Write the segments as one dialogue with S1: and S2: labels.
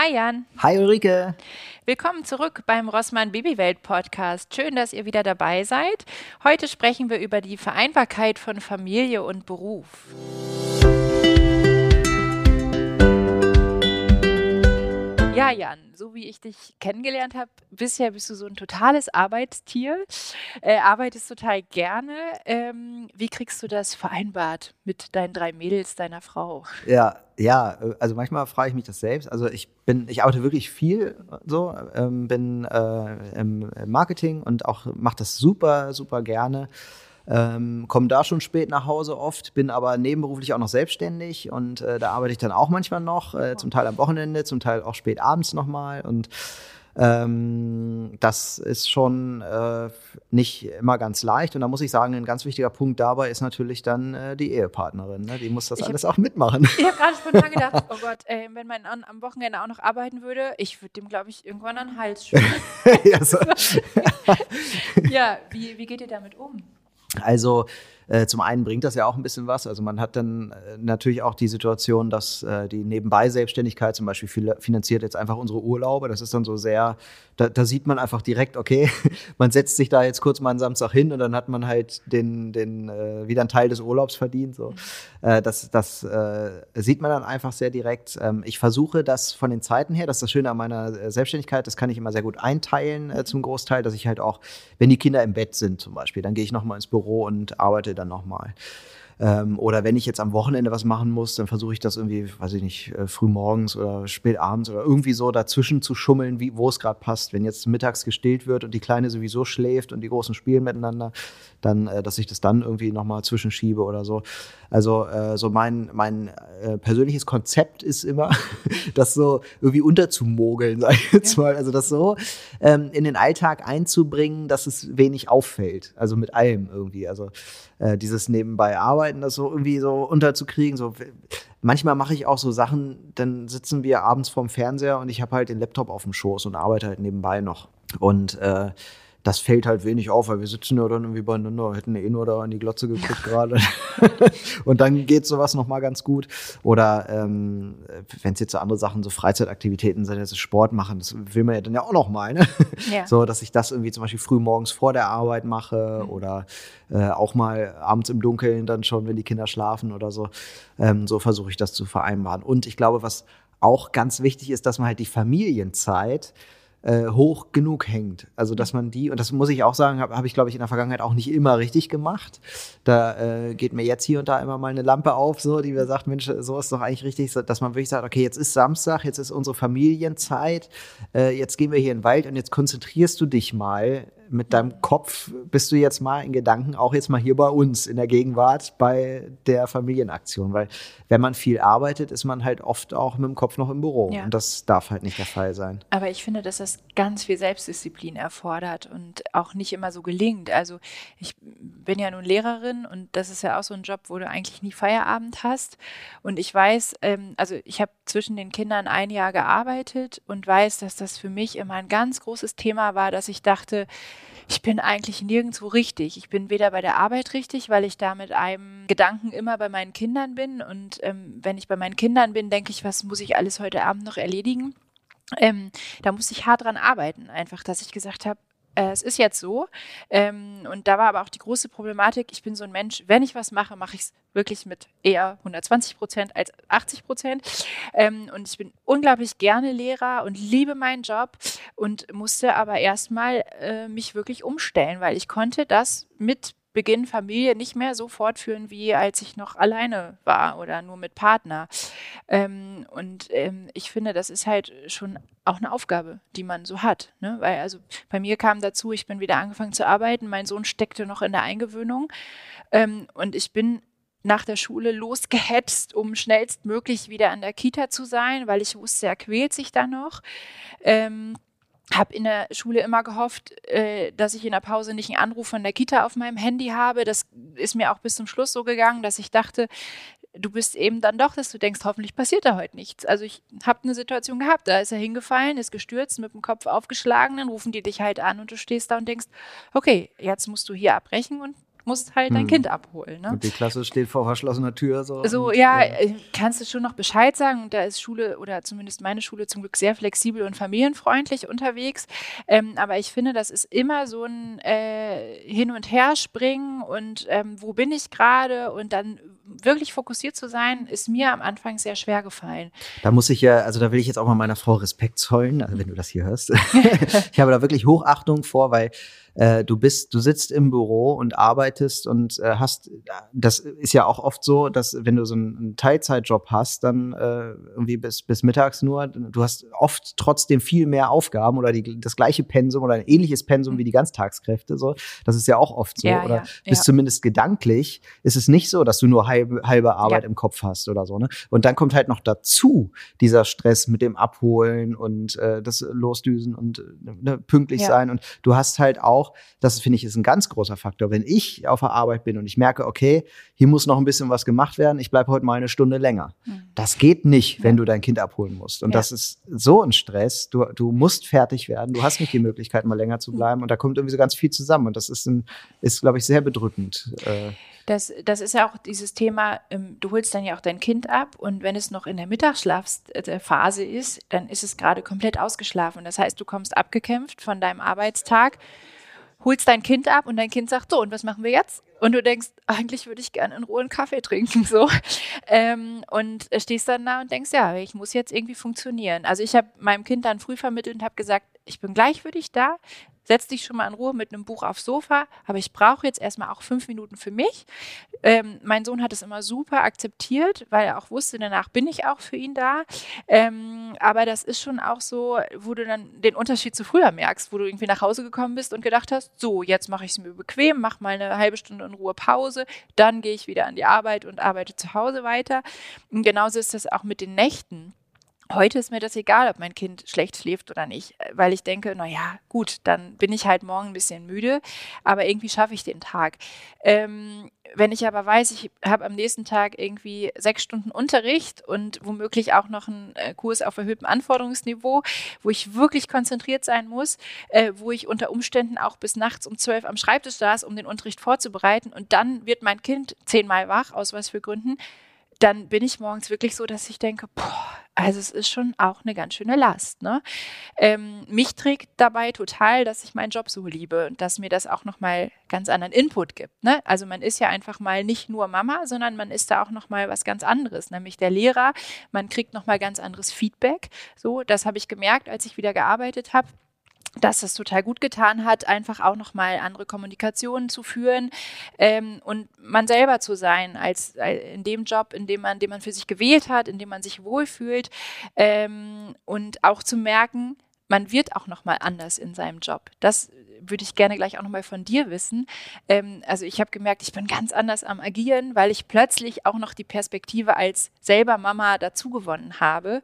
S1: Hi Jan.
S2: Hi Ulrike.
S1: Willkommen zurück beim Rossmann Babywelt Podcast. Schön, dass ihr wieder dabei seid. Heute sprechen wir über die Vereinbarkeit von Familie und Beruf. Ja, Jan, so wie ich dich kennengelernt habe, bisher bist du so ein totales Arbeitstier, äh, arbeitest total gerne. Ähm, wie kriegst du das vereinbart mit deinen drei Mädels, deiner Frau?
S2: Ja, ja, also manchmal frage ich mich das selbst. Also ich bin, ich arbeite wirklich viel so, ähm, bin äh, im Marketing und auch mache das super, super gerne. Ähm, komme da schon spät nach Hause oft, bin aber nebenberuflich auch noch selbstständig und äh, da arbeite ich dann auch manchmal noch, äh, zum Teil am Wochenende, zum Teil auch spät abends nochmal und ähm, das ist schon äh, nicht immer ganz leicht. Und da muss ich sagen, ein ganz wichtiger Punkt dabei ist natürlich dann äh, die Ehepartnerin. Ne? Die muss das ich alles hab, auch mitmachen.
S1: Ich habe gerade spontan gedacht, oh Gott, ey, wenn man an, am Wochenende auch noch arbeiten würde, ich würde dem, glaube ich, irgendwann an den Hals schütteln. ja, so. ja wie, wie geht ihr damit um?
S2: Also äh, zum einen bringt das ja auch ein bisschen was. Also man hat dann äh, natürlich auch die Situation, dass äh, die Nebenbei-Selbstständigkeit zum Beispiel finanziert jetzt einfach unsere Urlaube. Das ist dann so sehr, da, da, sieht man einfach direkt, okay, man setzt sich da jetzt kurz mal einen Samstag hin und dann hat man halt den, den äh, wieder einen Teil des Urlaubs verdient. So. Äh, das das äh, sieht man dann einfach sehr direkt. Ähm, ich versuche das von den Zeiten her, das ist das Schöne an meiner Selbstständigkeit, das kann ich immer sehr gut einteilen zum Großteil, dass ich halt auch, wenn die Kinder im Bett sind zum Beispiel, dann gehe ich nochmal ins Büro und arbeite dann nochmal. Ähm, oder wenn ich jetzt am Wochenende was machen muss, dann versuche ich das irgendwie, weiß ich nicht, äh, früh morgens oder spät abends oder irgendwie so dazwischen zu schummeln, wie, wo es gerade passt. Wenn jetzt mittags gestillt wird und die Kleine sowieso schläft und die Großen spielen miteinander, dann, äh, dass ich das dann irgendwie nochmal zwischenschiebe oder so. Also äh, so mein, mein äh, persönliches Konzept ist immer, das so irgendwie unterzumogeln, sag ich jetzt mal. Also das so ähm, in den Alltag einzubringen, dass es wenig auffällt. Also mit allem irgendwie. Also äh, dieses nebenbei Arbeiten, das so irgendwie so unterzukriegen. So, manchmal mache ich auch so Sachen, dann sitzen wir abends vorm Fernseher und ich habe halt den Laptop auf dem Schoß und arbeite halt nebenbei noch. Und äh, das fällt halt wenig auf, weil wir sitzen ja dann irgendwie beieinander, hätten eh nur da in die Glotze geguckt gerade. und dann geht sowas nochmal ganz gut. Oder ähm, wenn es jetzt so andere Sachen, so Freizeitaktivitäten sind, also Sport machen, das will man ja dann ja auch nochmal, ne? Ja. So, dass ich das irgendwie zum Beispiel früh morgens vor der Arbeit mache mhm. oder äh, auch mal abends im Dunkeln dann schon, wenn die Kinder schlafen oder so. Ähm, so versuche ich das zu vereinbaren. Und ich glaube, was auch ganz wichtig ist, dass man halt die Familienzeit hoch genug hängt. Also dass man die, und das muss ich auch sagen, habe hab ich, glaube ich, in der Vergangenheit auch nicht immer richtig gemacht. Da äh, geht mir jetzt hier und da immer mal eine Lampe auf, so, die mir sagt, Mensch, so ist doch eigentlich richtig, dass man wirklich sagt, okay, jetzt ist Samstag, jetzt ist unsere Familienzeit, äh, jetzt gehen wir hier in den Wald und jetzt konzentrierst du dich mal mit deinem Kopf bist du jetzt mal in Gedanken auch jetzt mal hier bei uns in der Gegenwart bei der Familienaktion, weil wenn man viel arbeitet, ist man halt oft auch mit dem Kopf noch im Büro ja. und das darf halt nicht der Fall sein.
S1: Aber ich finde, dass das ganz viel Selbstdisziplin erfordert und auch nicht immer so gelingt. Also ich bin ja nun Lehrerin und das ist ja auch so ein Job, wo du eigentlich nie Feierabend hast und ich weiß, ähm, also ich habe zwischen den Kindern ein Jahr gearbeitet und weiß, dass das für mich immer ein ganz großes Thema war, dass ich dachte, ich bin eigentlich nirgendwo richtig. Ich bin weder bei der Arbeit richtig, weil ich da mit einem Gedanken immer bei meinen Kindern bin. Und ähm, wenn ich bei meinen Kindern bin, denke ich, was muss ich alles heute Abend noch erledigen? Ähm, da muss ich hart dran arbeiten, einfach, dass ich gesagt habe, äh, es ist jetzt so. Ähm, und da war aber auch die große Problematik, ich bin so ein Mensch, wenn ich was mache, mache ich es wirklich mit eher 120 Prozent als 80 Prozent. Ähm, und ich bin unglaublich gerne Lehrer und liebe meinen Job und musste aber erstmal äh, mich wirklich umstellen, weil ich konnte das mit Beginn Familie nicht mehr so fortführen, wie als ich noch alleine war oder nur mit Partner. Ähm, und ähm, ich finde, das ist halt schon auch eine Aufgabe, die man so hat. Ne? Weil also bei mir kam dazu, ich bin wieder angefangen zu arbeiten, mein Sohn steckte noch in der Eingewöhnung ähm, und ich bin nach der Schule losgehetzt, um schnellstmöglich wieder an der Kita zu sein, weil ich wusste, er quält sich da noch. Ähm, habe in der Schule immer gehofft, äh, dass ich in der Pause nicht einen Anruf von der Kita auf meinem Handy habe. Das ist mir auch bis zum Schluss so gegangen, dass ich dachte, du bist eben dann doch, dass du denkst, hoffentlich passiert da heute nichts. Also ich habe eine Situation gehabt, da ist er hingefallen, ist gestürzt, mit dem Kopf aufgeschlagen, dann rufen die dich halt an und du stehst da und denkst, okay, jetzt musst du hier abbrechen und musst halt dein hm. Kind abholen. Ne?
S2: Und die Klasse steht vor verschlossener Tür.
S1: So, so ja, ja, äh, kannst du schon noch Bescheid sagen. Und da ist Schule oder zumindest meine Schule zum Glück sehr flexibel und familienfreundlich unterwegs. Ähm, aber ich finde, das ist immer so ein äh, Hin- und Herspringen und ähm, wo bin ich gerade und dann wirklich fokussiert zu sein, ist mir am Anfang sehr schwer gefallen.
S2: Da muss ich ja, also da will ich jetzt auch mal meiner Frau Respekt zollen, also wenn du das hier hörst. ich habe da wirklich Hochachtung vor, weil äh, du bist, du sitzt im Büro und arbeitest und äh, hast, das ist ja auch oft so, dass wenn du so einen, Teilzeitjob hast, dann äh, irgendwie bis, bis mittags nur, du hast oft trotzdem viel mehr Aufgaben oder die, das gleiche Pensum oder ein ähnliches Pensum wie die Ganztagskräfte. So, das ist ja auch oft so.
S1: Ja,
S2: oder
S1: ja,
S2: bis
S1: ja.
S2: zumindest gedanklich ist es nicht so, dass du nur halbe, halbe Arbeit
S1: Ja.
S2: im Kopf hast oder so. Ne? Und dann kommt halt noch dazu dieser Stress mit dem Abholen und äh, das Losdüsen und äh, ne, pünktlich
S1: Ja.
S2: sein. Und du hast halt auch, das finde ich ist ein ganz großer Faktor, wenn ich auf der Arbeit bin und ich merke, okay, hier muss noch ein bisschen was gemacht werden, ich bleibe heute mal eine Stunde länger.
S1: Mhm.
S2: Das geht nicht, wenn du dein Kind abholen musst. Und
S1: Ja.
S2: das ist so ein Stress. Du, du musst fertig werden. Du hast nicht die Möglichkeit, mal länger zu bleiben. Und da kommt irgendwie so ganz viel zusammen. Und das ist, ein, ist glaube ich, sehr bedrückend. Äh,
S1: Das, das ist ja auch dieses Thema, ähm, du holst dann ja auch dein Kind ab und wenn es noch in der Mittagsschlafphase ist, dann ist es gerade komplett ausgeschlafen. Das heißt, du kommst abgekämpft von deinem Arbeitstag, holst dein Kind ab und dein Kind sagt, so, und was machen wir jetzt? Und du denkst, eigentlich würde ich gerne in Ruhe einen Kaffee trinken, so. Ähm, und stehst dann da und denkst, ja, ich muss jetzt irgendwie funktionieren. Also ich habe meinem Kind dann früh vermittelt und habe gesagt, ich bin gleich für dich da, setz dich schon mal in Ruhe mit einem Buch aufs Sofa, aber ich brauche jetzt erstmal auch fünf Minuten für mich. Ähm, mein Sohn hat es immer super akzeptiert, weil er auch wusste, danach bin ich auch für ihn da. Ähm, aber das ist schon auch so, wo du dann den Unterschied zu früher merkst, wo du irgendwie nach Hause gekommen bist und gedacht hast, so, jetzt mache ich es mir bequem, mach mal eine halbe Stunde in Ruhe Pause, dann gehe ich wieder an die Arbeit und arbeite zu Hause weiter. Und genauso ist das auch mit den Nächten. Heute ist mir das egal, ob mein Kind schlecht schläft oder nicht, weil ich denke, na ja, gut, dann bin ich halt morgen ein bisschen müde, aber irgendwie schaffe ich den Tag. Ähm, wenn ich aber weiß, ich habe am nächsten Tag irgendwie sechs Stunden Unterricht und womöglich auch noch einen äh, Kurs auf erhöhtem Anforderungsniveau, wo ich wirklich konzentriert sein muss, äh, wo ich unter Umständen auch bis nachts um zwölf am Schreibtisch saß, um den Unterricht vorzubereiten und dann wird mein Kind zehnmal wach, aus was für Gründen, dann bin ich morgens wirklich so, dass ich denke, boah, also es ist schon auch eine ganz schöne Last. Ne? Ähm, mich trägt dabei total, dass ich meinen Job so liebe und dass mir das auch nochmal ganz anderen Input gibt. Ne? Also man ist ja einfach mal nicht nur Mama, sondern man ist da auch nochmal was ganz anderes, nämlich der Lehrer. Man kriegt nochmal ganz anderes Feedback. So, das habe ich gemerkt, als ich wieder gearbeitet habe dass es total gut getan hat, einfach auch nochmal andere Kommunikationen zu führen ähm, und man selber zu sein, als äh, in dem Job, in dem man, den man für sich gewählt hat, in dem man sich wohlfühlt ähm, und auch zu merken, man wird auch nochmal anders in seinem Job. Das würde ich gerne gleich auch nochmal von dir wissen. Ähm, also ich habe gemerkt, ich bin ganz anders am Agieren, weil ich plötzlich auch noch die Perspektive als selber Mama dazugewonnen habe.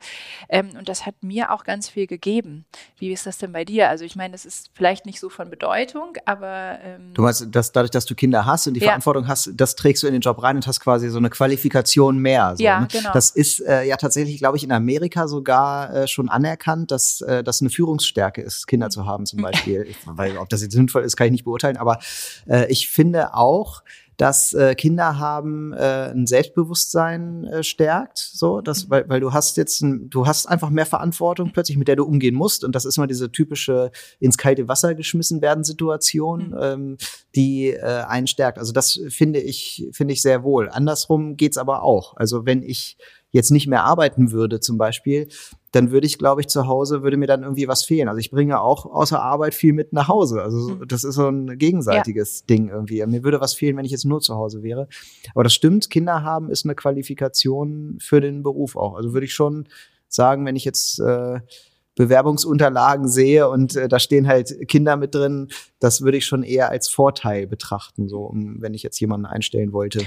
S1: Ähm, und das hat mir auch ganz viel gegeben. Wie ist das denn bei dir? Also ich meine, das ist vielleicht nicht so von Bedeutung, aber ähm,
S2: Du meinst, dass dadurch, dass du Kinder hast und die
S1: Ja.
S2: Verantwortung hast, das trägst du in den Job rein und hast quasi so eine Qualifikation mehr. So,
S1: Ja,
S2: ne?
S1: genau.
S2: Das ist äh, ja tatsächlich, glaube ich, in Amerika sogar äh, schon anerkannt, dass äh, das eine Führungsstärke ist, Kinder zu haben zum Beispiel. Ich, weil ob das jetzt sinnvoll ist, kann ich nicht beurteilen, aber äh, ich finde auch, dass äh, Kinder haben äh, ein Selbstbewusstsein äh, stärkt, so, das, weil, weil du hast jetzt, ein, du hast einfach mehr Verantwortung plötzlich, mit der du umgehen musst und das ist immer diese typische ins kalte Wasser geschmissen werden Situation,
S1: Mhm.
S2: ähm, die äh, einen stärkt. Also das finde ich finde ich sehr wohl. Andersrum geht's aber auch. Also wenn ich jetzt nicht mehr arbeiten würde zum Beispiel, dann würde ich, glaube ich, zu Hause, würde mir dann irgendwie was fehlen. Also ich bringe auch außer Arbeit viel mit nach Hause. Also so-
S1: Mhm.
S2: das ist so ein gegenseitiges Ding irgendwie. Mir würde was fehlen, wenn ich jetzt nur zu Hause wäre. Aber das stimmt, Kinder haben ist eine Qualifikation für den Beruf auch. Also würde ich schon sagen, wenn ich jetzt äh, Bewerbungsunterlagen sehe und äh, da stehen halt Kinder mit drin, das würde ich schon eher als Vorteil betrachten, so um, wenn ich jetzt jemanden einstellen wollte.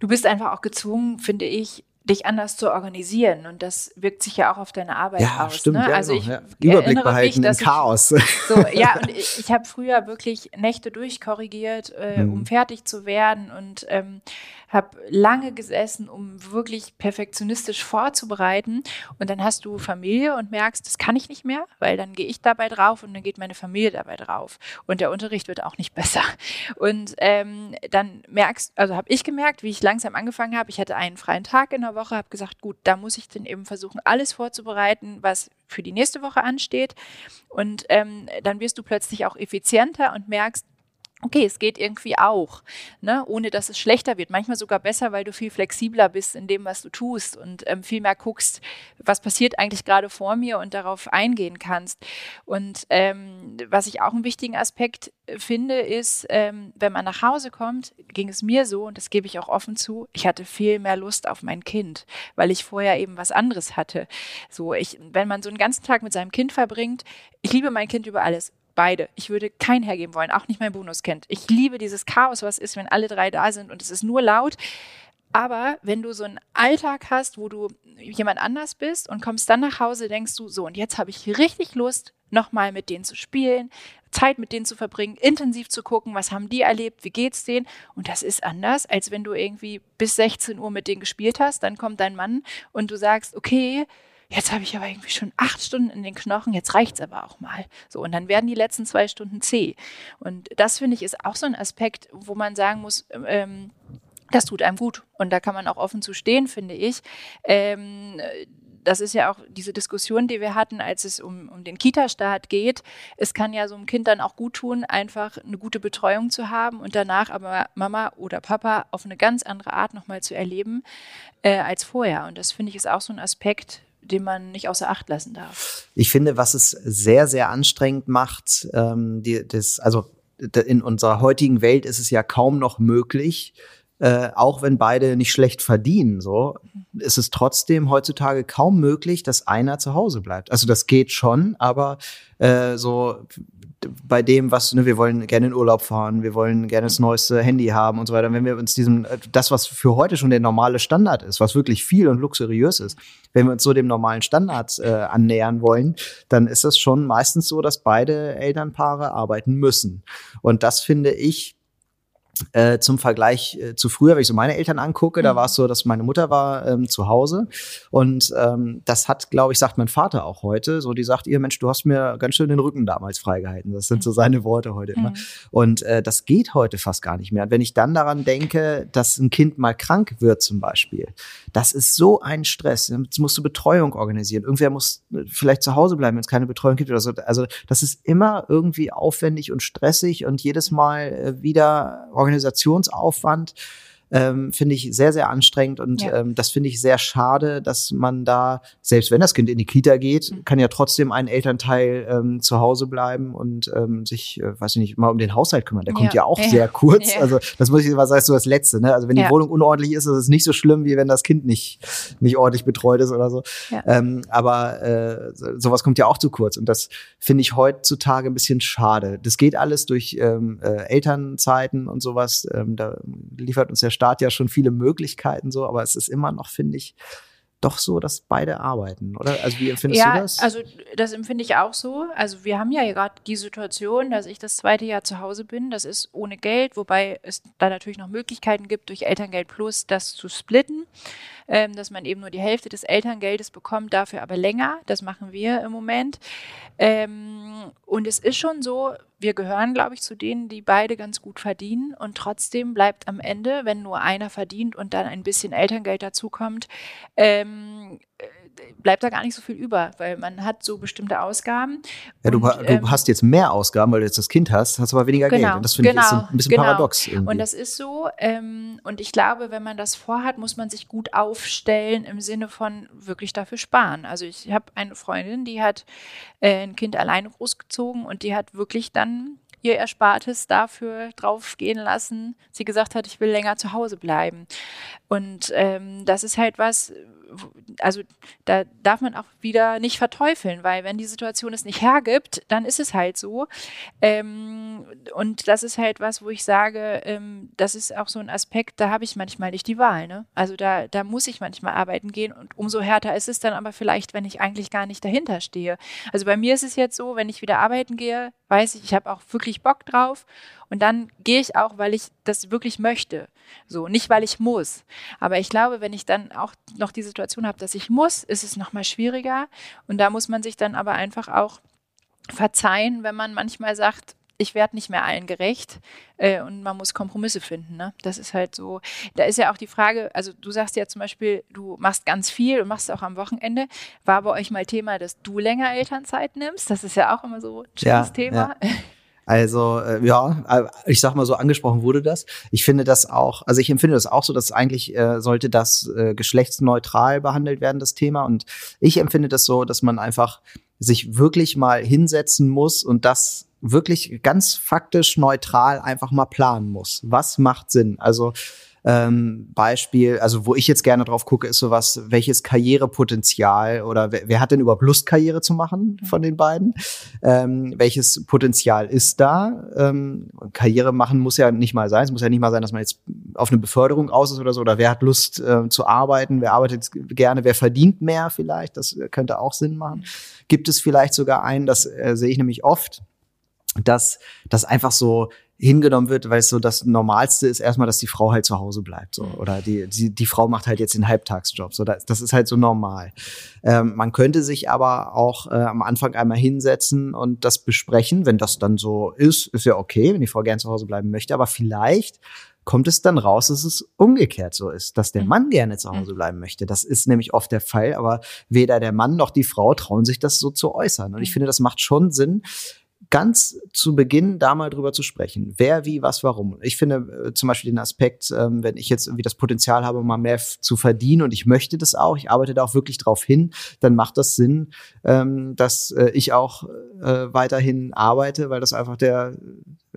S1: Du bist einfach auch gezwungen, finde ich, dich anders zu organisieren. Und das wirkt sich ja auch auf deine Arbeit
S2: ja,
S1: aus.
S2: Stimmt,
S1: ne?
S2: ja,
S1: also
S2: genau,
S1: ich
S2: ja. Überblick behalten
S1: mich,
S2: im Chaos.
S1: So, ja, und ich, ich habe früher wirklich Nächte durchkorrigiert, äh, hm. um fertig zu werden und ähm, habe lange gesessen, um wirklich perfektionistisch vorzubereiten. Und dann hast du Familie und merkst, das kann ich nicht mehr, weil dann gehe ich dabei drauf und dann geht meine Familie dabei drauf. Und der Unterricht wird auch nicht besser. Und ähm, dann merkst, also habe ich gemerkt, wie ich langsam angefangen habe. Ich hatte einen freien Tag in der Woche, habe gesagt, gut, da muss ich dann eben versuchen, alles vorzubereiten, was für die nächste Woche ansteht. Und ähm, dann wirst du plötzlich auch effizienter und merkst, okay, es geht irgendwie auch, ne? ohne dass es schlechter wird. Manchmal sogar besser, weil du viel flexibler bist in dem, was du tust und ähm, viel mehr guckst, was passiert eigentlich gerade vor mir und darauf eingehen kannst. Und ähm, was ich auch einen wichtigen Aspekt finde, ist, ähm, wenn man nach Hause kommt, ging es mir so, und das gebe ich auch offen zu, ich hatte viel mehr Lust auf mein Kind, weil ich vorher eben was anderes hatte. So, ich, wenn man so einen ganzen Tag mit seinem Kind verbringt, ich liebe mein Kind über alles Beide. Ich würde kein hergeben wollen, auch nicht mein Bonuskind. Ich liebe dieses Chaos, was ist, wenn alle drei da sind und es ist nur laut. Aber wenn du so einen Alltag hast, wo du jemand anders bist und kommst dann nach Hause, denkst du, so, und jetzt habe ich richtig Lust, nochmal mit denen zu spielen, Zeit mit denen zu verbringen, intensiv zu gucken, was haben die erlebt, wie geht's denen. Und das ist anders, als wenn du irgendwie bis 16 Uhr mit denen gespielt hast, dann kommt dein Mann und du sagst, okay, jetzt habe ich aber irgendwie schon acht Stunden in den Knochen, jetzt reicht es aber auch mal. So, und dann werden die letzten zwei Stunden zäh. Und das finde ich ist auch so ein Aspekt, wo man sagen muss, ähm, das tut einem gut. Und da kann man auch offen zu stehen, finde ich. Ähm, das ist ja auch diese Diskussion, die wir hatten, als es um, um den Kita-Start geht. Es kann ja so einem Kind dann auch gut tun, einfach eine gute Betreuung zu haben und danach aber Mama oder Papa auf eine ganz andere Art nochmal zu erleben äh, als vorher. Und das finde ich ist auch so ein Aspekt, den man nicht außer Acht lassen darf.
S2: Ich finde, was es sehr, sehr anstrengend macht, ähm, die, das, also in unserer heutigen Welt ist es ja kaum noch möglich, äh, auch wenn beide nicht schlecht verdienen, so, ist es trotzdem heutzutage kaum möglich, dass einer zu Hause bleibt. Also das geht schon, aber äh, so bei dem, was, ne, wir wollen gerne in Urlaub fahren, wir wollen gerne das neueste Handy haben und so weiter. Wenn wir uns diesem, äh, das, was für heute schon der normale Standard ist, was wirklich viel und luxuriös ist, wenn wir uns so dem normalen Standard äh, annähern wollen, dann ist es schon meistens so, dass beide Elternpaare arbeiten müssen. Und das finde ich äh, zum Vergleich äh, zu früher, wenn ich so meine Eltern angucke, mhm. da war es so, dass meine Mutter war ähm, zu Hause und ähm, das hat, glaube ich, sagt mein Vater auch heute, so die sagt ihr Mensch, du hast mir ganz schön den Rücken damals freigehalten. Das sind so seine Worte heute immer. Mhm. Und äh, das geht heute fast gar nicht mehr. Und wenn ich dann daran denke, dass ein Kind mal krank wird zum Beispiel, das ist so ein Stress. Jetzt musst du Betreuung organisieren. Irgendwer muss äh, vielleicht zu Hause bleiben, wenn es keine Betreuung gibt oder so. Also das ist immer irgendwie aufwendig und stressig und jedes Mal äh, wieder Organisationsaufwand ähm, finde ich sehr, sehr anstrengend und ja. ähm, das finde ich sehr schade, dass man da, selbst wenn das Kind in die Kita geht, mhm. kann ja trotzdem ein Elternteil ähm, zu Hause bleiben und ähm, sich, äh, weiß ich nicht, mal um den Haushalt kümmern. Der ja. kommt ja auch ja. sehr kurz. Also das muss ich immer sagen, so das Letzte. Ne? Also wenn die Wohnung unordentlich ist, ist es nicht so schlimm, wie wenn das Kind nicht, nicht ordentlich betreut ist oder so. Ähm, aber äh, sowas kommt ja auch zu kurz und das finde ich heutzutage ein bisschen schade. Das geht alles durch ähm, äh, Elternzeiten und sowas. Ähm, da liefert uns der Staat Staat ja schon viele Möglichkeiten so, aber es ist immer noch, finde ich, doch so, dass beide arbeiten, oder? Also wie empfindest
S1: ja,
S2: du das?
S1: Also das empfinde ich auch so. Also wir haben ja gerade die Situation, dass ich das zweite Jahr zu Hause bin. Das ist ohne Geld, wobei es da natürlich noch Möglichkeiten gibt, durch Elterngeld Plus das zu splitten, ähm, dass man eben nur die Hälfte des Elterngeldes bekommt, dafür aber länger. Das machen wir im Moment. Ähm, und es ist schon so, wir gehören, glaube ich, zu denen, die beide ganz gut verdienen. Und trotzdem bleibt am Ende, wenn nur einer verdient und dann ein bisschen Elterngeld dazukommt, ähm, bleibt da gar nicht so viel über, weil man hat so bestimmte Ausgaben.
S2: Ja, du, und, du ähm, hast jetzt mehr Ausgaben, weil du jetzt das Kind hast, hast aber weniger
S1: genau,
S2: Geld. Und das finde
S1: genau,
S2: ich ist ein bisschen
S1: genau.
S2: paradox. Irgendwie.
S1: Und das ist so. Ähm, und ich glaube, wenn man das vorhat, muss man sich gut aufstellen im Sinne von wirklich dafür sparen. Also ich habe eine Freundin, die hat äh, ein Kind alleine großgezogen und die hat wirklich dann ihr Erspartes dafür draufgehen lassen. Sie gesagt hat, ich will länger zu Hause bleiben. Und ähm, das ist halt was, also da darf man auch wieder nicht verteufeln, weil wenn die Situation es nicht hergibt, dann ist es halt so. Ähm, und das ist halt was, wo ich sage, ähm, das ist auch so ein Aspekt, da habe ich manchmal nicht die Wahl. Ne? Also da, da muss ich manchmal arbeiten gehen und umso härter ist es dann aber vielleicht, wenn ich eigentlich gar nicht dahinter stehe. Also bei mir ist es jetzt so, wenn ich wieder arbeiten gehe, weiß ich, ich habe auch wirklich Bock drauf und dann gehe ich auch, weil ich das wirklich möchte. So, nicht weil ich muss. Aber ich glaube, wenn ich dann auch noch die Situation habe, dass ich muss, ist es nochmal schwieriger. Und da muss man sich dann aber einfach auch verzeihen, wenn man manchmal sagt, ich werde nicht mehr allen gerecht äh, und man muss Kompromisse finden. Ne? Das ist halt so. Da ist ja auch die Frage, also du sagst ja zum Beispiel, du machst ganz viel und machst auch am Wochenende. War bei euch mal Thema, dass du länger Elternzeit nimmst? Das ist ja auch immer so ein schönes ja, Thema.
S2: Ja. Also äh, ja, äh, ich sag mal so, angesprochen wurde das. Ich finde das auch, also ich empfinde das auch so, dass eigentlich äh, sollte das äh, geschlechtsneutral behandelt werden, das Thema. Und ich empfinde das so, dass man einfach sich wirklich mal hinsetzen muss und das wirklich ganz faktisch neutral einfach mal planen muss. Was macht Sinn? Also ähm, Beispiel, also wo ich jetzt gerne drauf gucke, ist sowas, welches Karrierepotenzial oder wer, wer hat denn überhaupt Lust, Karriere zu machen von den beiden? Ähm, welches Potenzial ist da? Ähm, Karriere machen muss ja nicht mal sein. Es muss ja nicht mal sein, dass man jetzt auf eine Beförderung aus ist oder so. Oder wer hat Lust äh, zu arbeiten? Wer arbeitet gerne? Wer verdient mehr vielleicht? Das könnte auch Sinn machen. Gibt es vielleicht sogar einen, das äh, sehe ich nämlich oft, dass das einfach so hingenommen wird, weil es so das Normalste ist erstmal, dass die Frau halt zu Hause bleibt. So. Oder die, die, die Frau macht halt jetzt den Halbtagsjob. So, das, das ist halt so normal. Ähm, man könnte sich aber auch äh, am Anfang einmal hinsetzen und das besprechen. Wenn das dann so ist, ist ja okay, wenn die Frau gern zu Hause bleiben möchte. Aber vielleicht kommt es dann raus, dass es umgekehrt so ist, dass der mhm. Mann gerne zu Hause mhm. bleiben möchte. Das ist nämlich oft der Fall, aber weder der Mann noch die Frau trauen sich das so zu äußern. Und ich mhm. finde, das macht schon Sinn, ganz zu Beginn da mal drüber zu sprechen. Wer, wie, was, warum. Ich finde äh, zum Beispiel den Aspekt, ähm, wenn ich jetzt irgendwie das Potenzial habe, mal mehr zu verdienen und ich möchte das auch, ich arbeite da auch wirklich drauf hin, dann macht das Sinn, ähm, dass äh, ich auch äh, weiterhin arbeite, weil das einfach der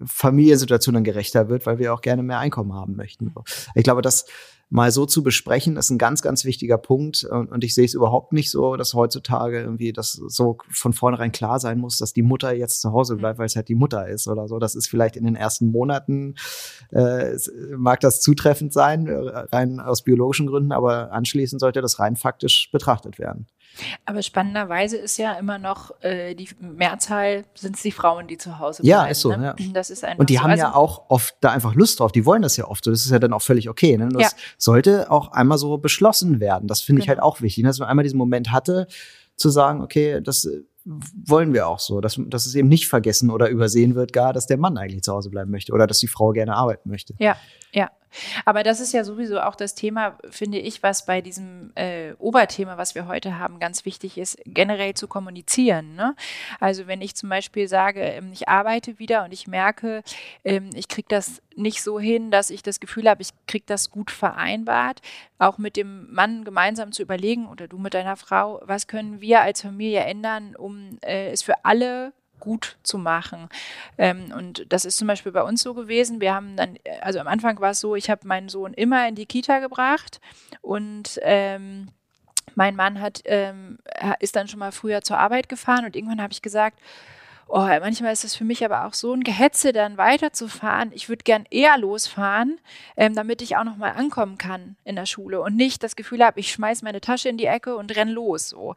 S2: Familiensituation dann gerechter wird, weil wir auch gerne mehr Einkommen haben möchten. Ich glaube, dass mal so zu besprechen, ist ein ganz, ganz wichtiger Punkt. Und ich sehe es überhaupt nicht so, dass heutzutage irgendwie das so von vornherein klar sein muss, dass die Mutter jetzt zu Hause bleibt, weil es halt die Mutter ist oder so. Das ist vielleicht in den ersten Monaten, äh, mag das zutreffend sein, rein aus biologischen Gründen, aber anschließend sollte das rein faktisch betrachtet werden.
S1: Aber spannenderweise ist ja immer noch äh, die Mehrzahl sind es die Frauen, die zu Hause
S2: bleiben. Ja, ist so. Ne? Ja. Das ist einfach Und die so. haben also, ja auch oft da einfach Lust drauf. Die wollen das ja oft. So, das ist ja dann auch völlig okay. Ne? Das ja. sollte auch einmal so beschlossen werden. Das finde ich halt genau. auch wichtig, ne? dass man einmal diesen Moment hatte, zu sagen, okay, das wollen wir auch so, dass, dass es eben nicht vergessen oder übersehen wird, gar, dass der Mann eigentlich zu Hause bleiben möchte oder dass die Frau gerne arbeiten möchte.
S1: Ja, ja. Aber das ist ja sowieso auch das Thema, finde ich, was bei diesem äh, Oberthema, was wir heute haben, ganz wichtig ist, generell zu kommunizieren. Ne? Also wenn ich zum Beispiel sage, ähm, ich arbeite wieder und ich merke, ähm, ich kriege das nicht so hin, dass ich das Gefühl habe, ich kriege das gut vereinbart, auch mit dem Mann gemeinsam zu überlegen oder du mit deiner Frau, was können wir als Familie ändern, um äh, es für alle gut zu machen. Ähm, und das ist zum Beispiel bei uns so gewesen. Wir haben dann, also am Anfang war es so, ich habe meinen Sohn immer in die Kita gebracht und ähm, mein Mann hat, ähm, ist dann schon mal früher zur Arbeit gefahren und irgendwann habe ich gesagt, Oh, manchmal ist es für mich aber auch so ein Gehetze, dann weiterzufahren. Ich würde gern eher losfahren, ähm, damit ich auch noch mal ankommen kann in der Schule und nicht das Gefühl habe, ich schmeiß meine Tasche in die Ecke und renn los. So.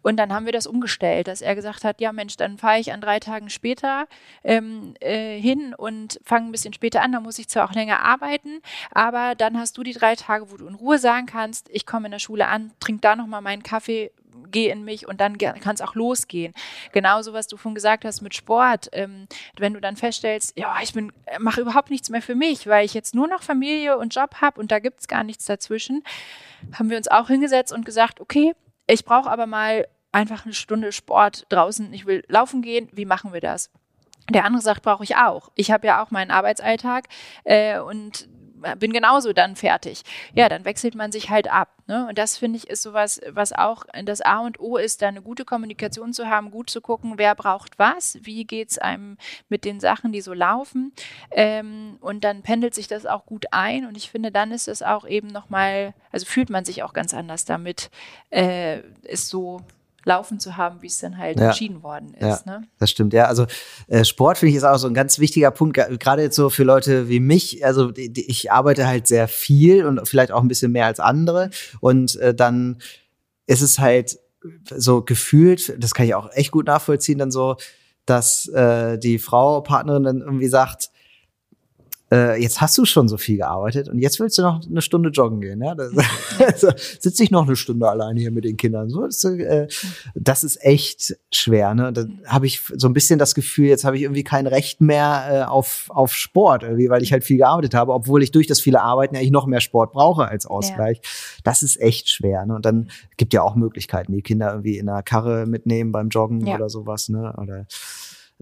S1: Und dann haben wir das umgestellt, dass er gesagt hat, ja Mensch, dann fahre ich an drei Tagen später ähm, äh, hin und fange ein bisschen später an. Da muss ich zwar auch länger arbeiten, aber dann hast du die drei Tage, wo du in Ruhe sagen kannst, ich komme in der Schule an, trink da noch mal meinen Kaffee, geh in mich und dann kann es auch losgehen. Genauso, was du vorhin gesagt hast mit Sport. Ähm, wenn du dann feststellst, ja, ich bin, äh, mache überhaupt nichts mehr für mich, weil ich jetzt nur noch Familie und Job habe und da gibt es gar nichts dazwischen, haben wir uns auch hingesetzt und gesagt, okay, ich brauche aber mal einfach eine Stunde Sport draußen, ich will laufen gehen, wie machen wir das? Der andere sagt, brauche ich auch. Ich habe ja auch meinen Arbeitsalltag äh, und bin genauso dann fertig. Ja, dann wechselt man sich halt ab. Ne? Und das finde ich ist sowas, was auch das A und O ist, da eine gute Kommunikation zu haben, gut zu gucken, wer braucht was, wie geht es einem mit den Sachen, die so laufen. Ähm, und dann pendelt sich das auch gut ein. Und ich finde, dann ist es auch eben nochmal, also fühlt man sich auch ganz anders damit, äh, ist so laufen zu haben, wie es dann halt ja. entschieden worden ist.
S2: Ja, ne? Das stimmt, ja. Also äh, Sport finde ich ist auch so ein ganz wichtiger Punkt, gerade jetzt so für Leute wie mich. Also die, die, ich arbeite halt sehr viel und vielleicht auch ein bisschen mehr als andere. Und äh, dann ist es halt so gefühlt, das kann ich auch echt gut nachvollziehen, dann so, dass äh, die Frau, Partnerin dann irgendwie sagt, äh, jetzt hast du schon so viel gearbeitet und jetzt willst du noch eine Stunde joggen gehen. Ja? Das, also, sitze ich noch eine Stunde alleine hier mit den Kindern. So, das, äh, das ist echt schwer. Ne? Da habe ich so ein bisschen das Gefühl, jetzt habe ich irgendwie kein Recht mehr äh, auf, auf Sport, irgendwie, weil ich halt viel gearbeitet habe, obwohl ich durch das viele Arbeiten eigentlich noch mehr Sport brauche als Ausgleich. Ja. Das ist echt schwer. Ne? Und dann gibt ja auch Möglichkeiten, die Kinder irgendwie in einer Karre mitnehmen beim Joggen ja. oder sowas. Ne? Oder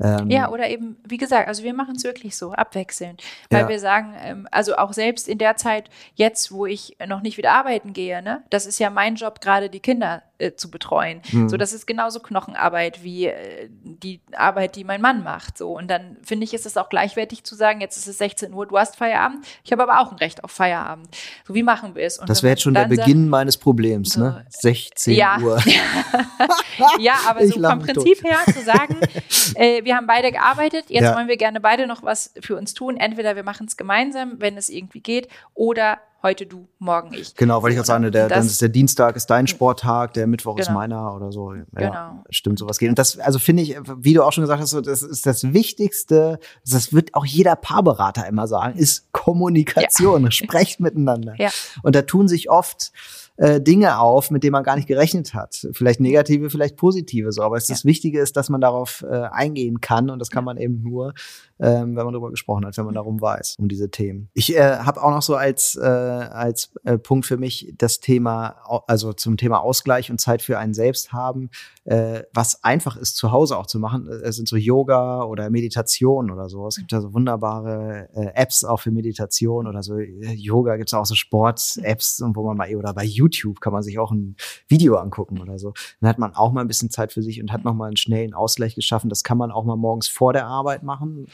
S1: ähm, ja, oder eben, wie gesagt, also wir machen es wirklich so, abwechselnd. Weil ja. wir sagen, ähm, also auch selbst in der Zeit, jetzt, wo ich noch nicht wieder arbeiten gehe, ne, das ist ja mein Job, gerade die Kinder äh, zu betreuen. Mhm. So, das ist genauso Knochenarbeit wie äh, die Arbeit, die mein Mann macht. So, und dann finde ich, ist es auch gleichwertig zu sagen, jetzt ist es 16 Uhr, du hast Feierabend, ich habe aber auch ein Recht auf Feierabend. So, wie machen wir es?
S2: Und das wäre jetzt schon der Beginn sagt, meines Problems, so, ne? 16
S1: ja.
S2: Uhr.
S1: ja, aber so vom Prinzip tot. her zu sagen, äh, wir haben beide gearbeitet, jetzt ja. wollen wir gerne beide noch was für uns tun. Entweder wir machen es gemeinsam, wenn es irgendwie geht, oder heute du, morgen ich.
S2: Genau, weil ich auch sagen, der, dann ist der Dienstag ist dein Sporttag, der Mittwoch genau. ist meiner oder so. Ja, genau. Stimmt, sowas geht. Und das, also finde ich, wie du auch schon gesagt hast, das ist das Wichtigste, das wird auch jeder Paarberater immer sagen, ist Kommunikation. Ja. Sprecht miteinander. Ja. Und da tun sich oft äh, Dinge auf, mit denen man gar nicht gerechnet hat. Vielleicht negative, vielleicht positive so. Aber es ja. das Wichtige ist, dass man darauf äh, eingehen kann und das kann man eben nur, ähm, wenn man darüber gesprochen hat, wenn man darum weiß, um diese Themen. Ich äh, habe auch noch so als, äh, als äh, Punkt für mich das Thema, also zum Thema Ausgleich und Zeit für einen selbst haben, äh, was einfach ist zu Hause auch zu machen. Es äh, sind so Yoga oder Meditation oder so. Es gibt ja so wunderbare äh, Apps auch für Meditation oder so äh, Yoga gibt es auch so Sport-Apps, wo man mal oder bei YouTube YouTube kann man sich auch ein Video angucken oder so. Dann hat man auch mal ein bisschen Zeit für sich und hat noch mal einen schnellen Ausgleich geschaffen. Das kann man auch mal morgens vor der Arbeit machen.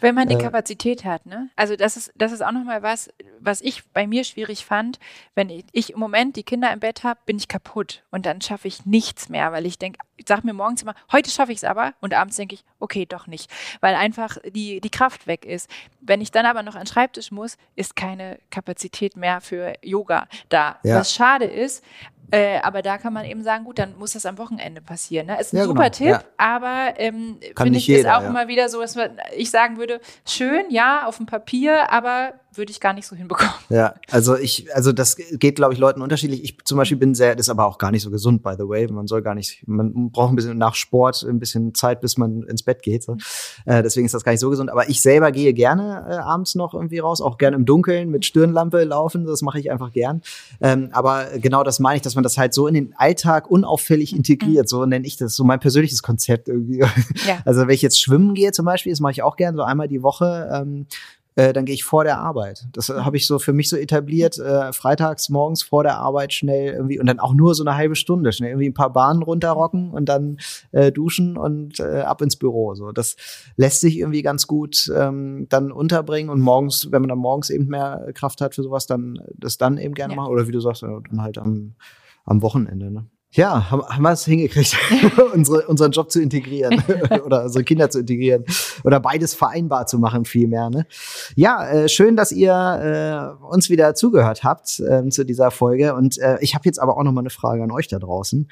S1: Wenn man die äh, Kapazität hat, ne? Also das ist, das ist auch noch mal was, was ich bei mir schwierig fand. Wenn ich, ich im Moment die Kinder im Bett habe, bin ich kaputt und dann schaffe ich nichts mehr, weil ich denke, ich sage mir morgens immer, heute schaffe ich es aber und abends denke ich, okay, doch nicht, weil einfach die, die Kraft weg ist. Wenn ich dann aber noch an den Schreibtisch muss, ist keine Kapazität mehr für Yoga da. Ja. Was schade ist, äh, aber da kann man eben sagen, gut, dann muss das am Wochenende passieren. Ne? Ist ein ja, super genau. Tipp, ja. aber ähm, finde ich jeder, ist auch ja. immer wieder so, dass man, ich sagen würde, schön, ja, auf dem Papier, aber würde ich gar nicht so hinbekommen.
S2: Ja, also ich, also das geht, glaube ich, Leuten unterschiedlich. Ich zum Beispiel bin sehr, das ist aber auch gar nicht so gesund, by the way. Man soll gar nicht, man braucht ein bisschen nach Sport ein bisschen Zeit, bis man ins Bett geht. So. Äh, deswegen ist das gar nicht so gesund. Aber ich selber gehe gerne äh, abends noch irgendwie raus, auch gerne im Dunkeln mit Stirnlampe laufen. Das mache ich einfach gern. Ähm, aber genau das meine ich, dass man das halt so in den Alltag unauffällig integriert. Mhm. So nenne ich das, so mein persönliches Konzept irgendwie. Ja. Also wenn ich jetzt schwimmen gehe zum Beispiel, das mache ich auch gern so einmal die Woche. Ähm, äh, dann gehe ich vor der Arbeit. Das äh, habe ich so für mich so etabliert, äh, freitags morgens vor der Arbeit schnell irgendwie und dann auch nur so eine halbe Stunde, schnell irgendwie ein paar Bahnen runterrocken und dann äh, duschen und äh, ab ins Büro. So, das lässt sich irgendwie ganz gut ähm, dann unterbringen und morgens, wenn man dann morgens eben mehr Kraft hat für sowas, dann das dann eben gerne ja. machen oder wie du sagst, dann halt am, am Wochenende. Ne? Ja, haben, haben wir es hingekriegt, unsere, unseren Job zu integrieren oder unsere Kinder zu integrieren oder beides vereinbar zu machen vielmehr. Ne? Ja, äh, schön, dass ihr äh, uns wieder zugehört habt äh, zu dieser Folge und äh, ich habe jetzt aber auch noch mal eine Frage an euch da draußen.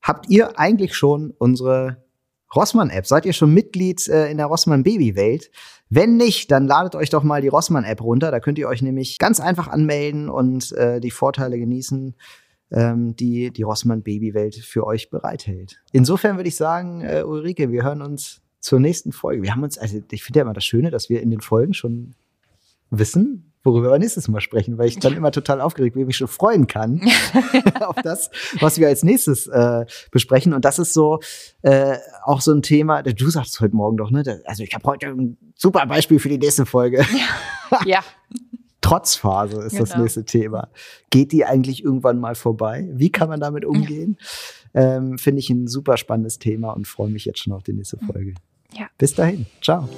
S2: Habt ihr eigentlich schon unsere Rossmann-App? Seid ihr schon Mitglied äh, in der Rossmann-Baby-Welt? Wenn nicht, dann ladet euch doch mal die Rossmann-App runter. Da könnt ihr euch nämlich ganz einfach anmelden und äh, die Vorteile genießen ähm, die die Rossmann Babywelt für euch bereithält. Insofern würde ich sagen, äh, Ulrike, wir hören uns zur nächsten Folge. Wir haben uns, also ich finde ja immer das Schöne, dass wir in den Folgen schon wissen, worüber wir nächstes Mal sprechen, weil ich dann immer total aufgeregt bin, wie mich schon freuen kann auf das, was wir als nächstes äh, besprechen. Und das ist so äh, auch so ein Thema, du sagst heute Morgen doch, ne? Also ich habe heute ein super Beispiel für die nächste Folge.
S1: ja. ja.
S2: Trotzphase ist genau. das nächste Thema. Geht die eigentlich irgendwann mal vorbei? Wie kann man damit umgehen? Ähm, Finde ich ein super spannendes Thema und freue mich jetzt schon auf die nächste Folge. Ja. Bis dahin. Ciao.